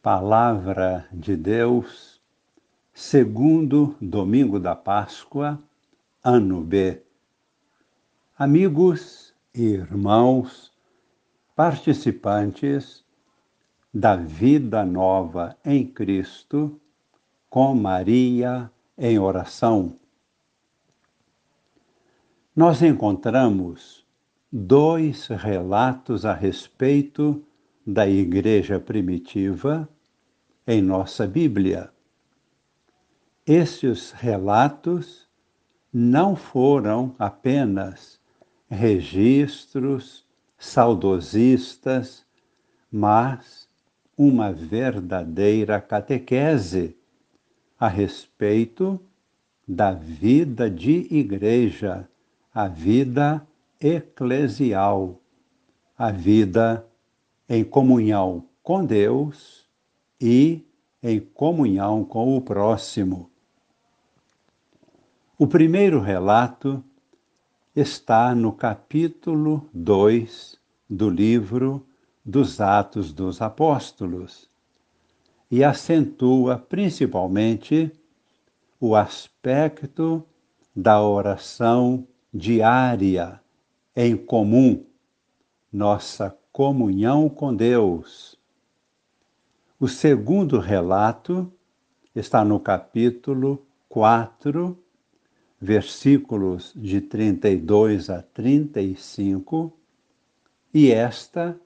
Palavra de Deus, segundo domingo da Páscoa, ano B. Amigos e irmãos, participantes da vida nova em Cristo, com Maria em oração. Nós encontramos dois relatos a respeito da igreja primitiva em nossa Bíblia. Estes relatos não foram apenas registros saudosistas, mas uma verdadeira catequese a respeito da vida de igreja, a vida eclesial, a vida em comunhão com Deus e em comunhão com o próximo. O primeiro relato está no capítulo 2 do livro dos Atos dos Apóstolos e acentua principalmente o aspecto da oração diária em comum, nossa comunhão com Deus. O segundo relato está no capítulo 4, versículos de 32 a 35, e esta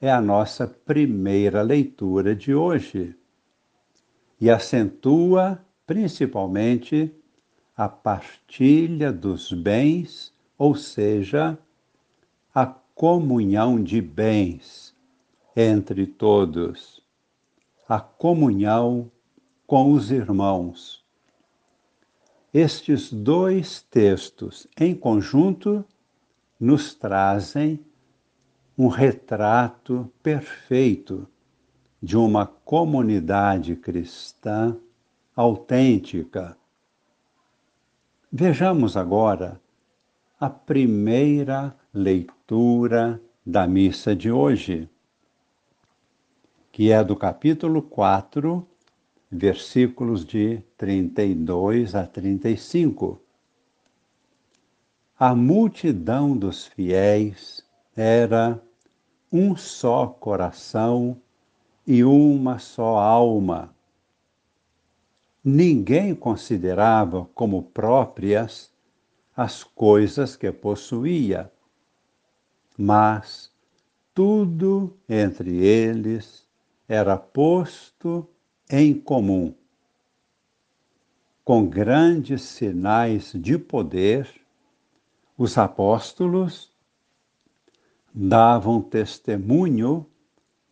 é a nossa primeira leitura de hoje. E acentua principalmente a partilha dos bens, ou seja, a comunhão de bens entre todos, a comunhão com os irmãos. Estes dois textos em conjunto nos trazem um retrato perfeito de uma comunidade cristã autêntica. Vejamos agora a primeira leitura da missa de hoje, que é do capítulo 4, versículos de 32 a 35. A multidão dos fiéis era um só coração e uma só alma. Ninguém considerava como próprias as coisas que possuía, mas tudo entre eles era posto em comum. Com grandes sinais de poder, os apóstolos davam testemunho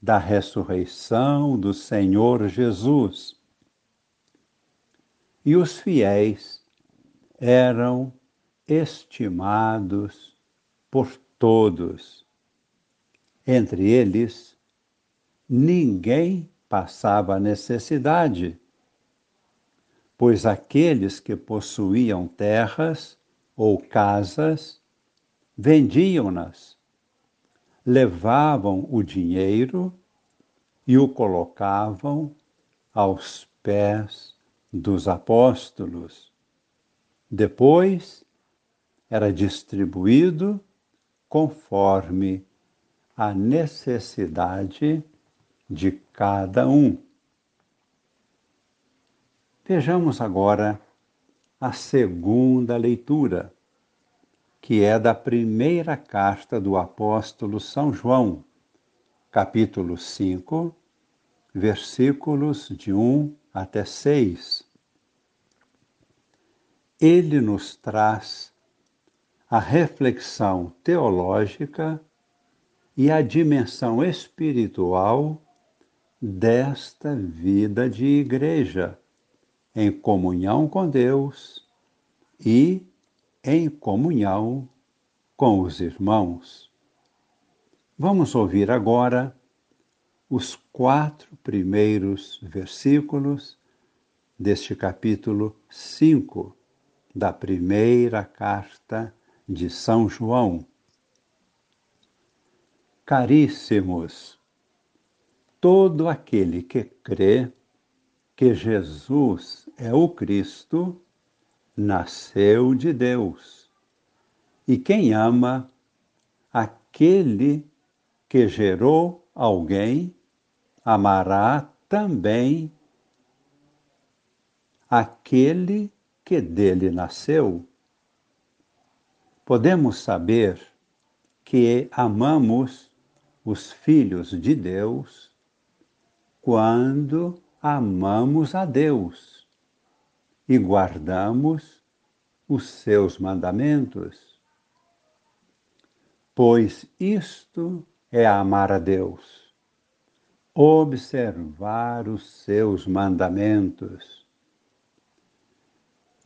da ressurreição do Senhor Jesus. E os fiéis eram estimados por todos. Entre eles, ninguém passava necessidade, pois aqueles que possuíam terras ou casas vendiam-nas, levavam o dinheiro e o colocavam aos pés dos apóstolos. Depois era distribuído conforme a necessidade de cada um. Vejamos agora a segunda leitura, que é da primeira carta do apóstolo São João, capítulo 5, versículos de 1 até 6. Ele nos traz a reflexão teológica e a dimensão espiritual desta vida de igreja, em comunhão com Deus e em comunhão com os irmãos. Vamos ouvir agora os quatro primeiros versículos deste capítulo 5 da primeira carta de São João. Caríssimos, todo aquele que crê que Jesus é o Cristo nasceu de Deus. E quem ama aquele que gerou alguém, amará também aquele que dele nasceu. Podemos saber que amamos os filhos de Deus quando amamos a Deus e guardamos os seus mandamentos. Pois isto é amar a Deus, observar os seus mandamentos.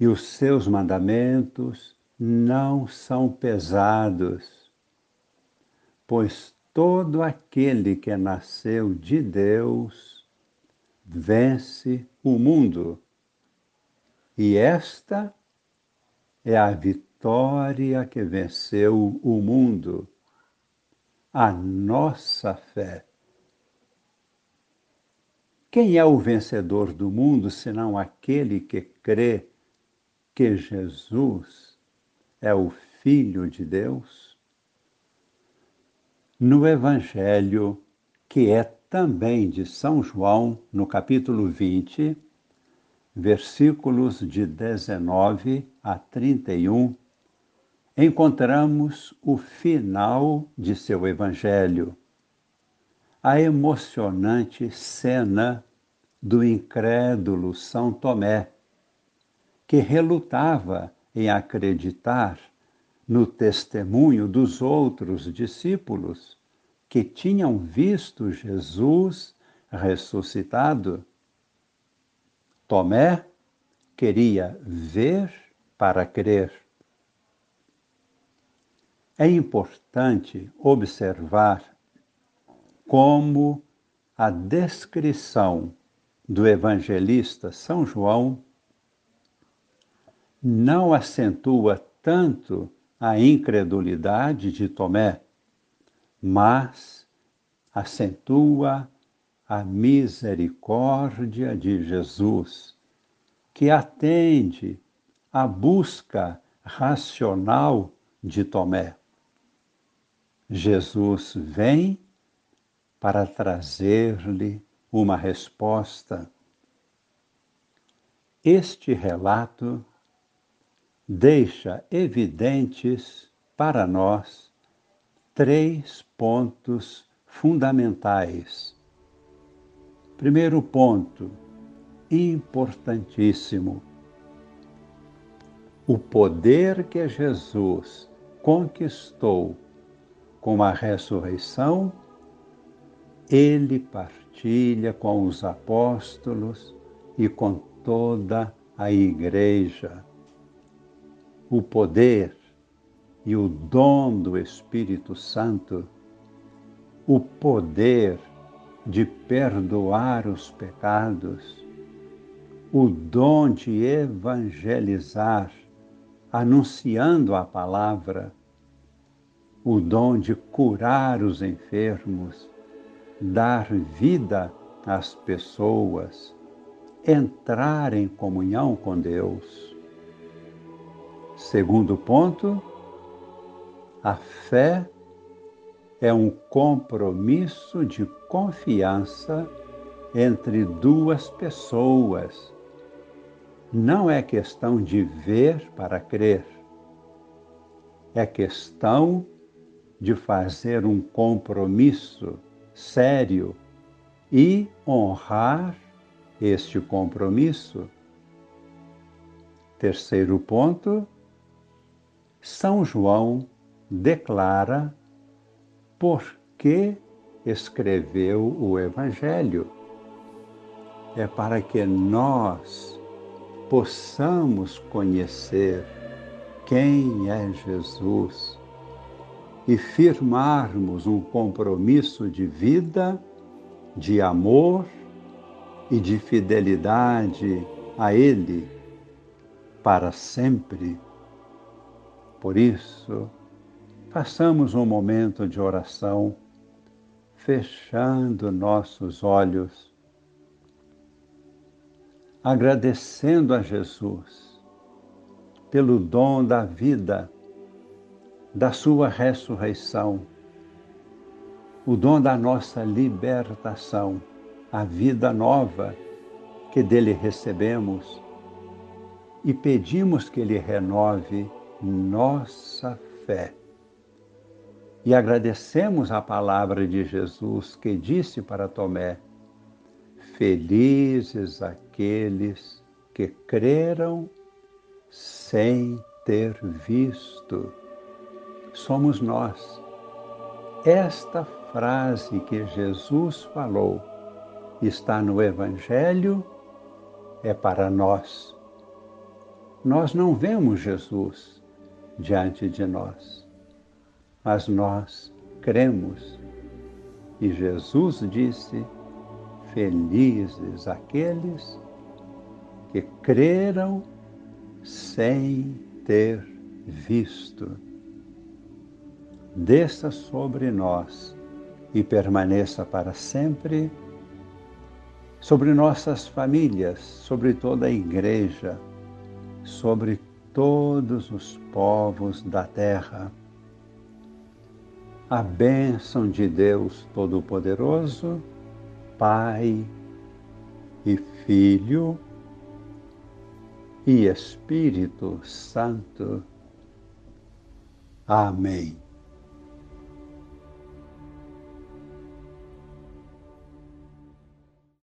E os seus mandamentos não são pesados, pois todo aquele que nasceu de Deus vence o mundo. E esta é a vitória que venceu o mundo, a nossa fé. Quem é o vencedor do mundo senão aquele que crê que Jesus é o Filho de Deus? No Evangelho, que é também de São João, no capítulo 20, versículos de 19 a 31, encontramos o final de seu evangelho, a emocionante cena do incrédulo São Tomé, que relutava em acreditar no testemunho dos outros discípulos que tinham visto Jesus ressuscitado. Tomé queria ver para crer. É importante observar como a descrição do evangelista São João não acentua tanto a incredulidade de Tomé, mas acentua a misericórdia de Jesus, que atende à busca racional de Tomé. Jesus vem para trazer-lhe uma resposta. Este relato deixa evidentes para nós três pontos fundamentais. Primeiro ponto, importantíssimo. O poder que Jesus conquistou com a ressurreição, ele partilha com os apóstolos e com toda a igreja. O poder e o dom do Espírito Santo, o poder de perdoar os pecados, o dom de evangelizar, anunciando a palavra, o dom de curar os enfermos, dar vida às pessoas, entrar em comunhão com Deus. Segundo ponto, a fé é um compromisso de confiança entre duas pessoas. Não é questão de ver para crer. É questão de fazer um compromisso sério e honrar este compromisso. Terceiro ponto, São João declara por que escreveu o Evangelho. É para que nós possamos conhecer quem é Jesus e firmarmos um compromisso de vida, de amor e de fidelidade a Ele para sempre. Por isso, façamos um momento de oração, fechando nossos olhos, agradecendo a Jesus pelo dom da vida, da Sua ressurreição, o dom da nossa libertação, a vida nova que dele recebemos e pedimos que ele renove nossa fé. E agradecemos a palavra de Jesus que disse para Tomé: Felizes aqueles que creram sem ter visto. Somos nós. Esta frase que Jesus falou está no Evangelho é para nós. Nós não vemos Jesus diante de nós mas nós cremos. E Jesus disse: Felizes aqueles que creram sem ter visto. Desça sobre nós e permaneça para sempre sobre nossas famílias, sobre toda a igreja, sobre todos os povos da terra a bênção de Deus Todo-Poderoso, Pai e Filho e Espírito Santo. Amém.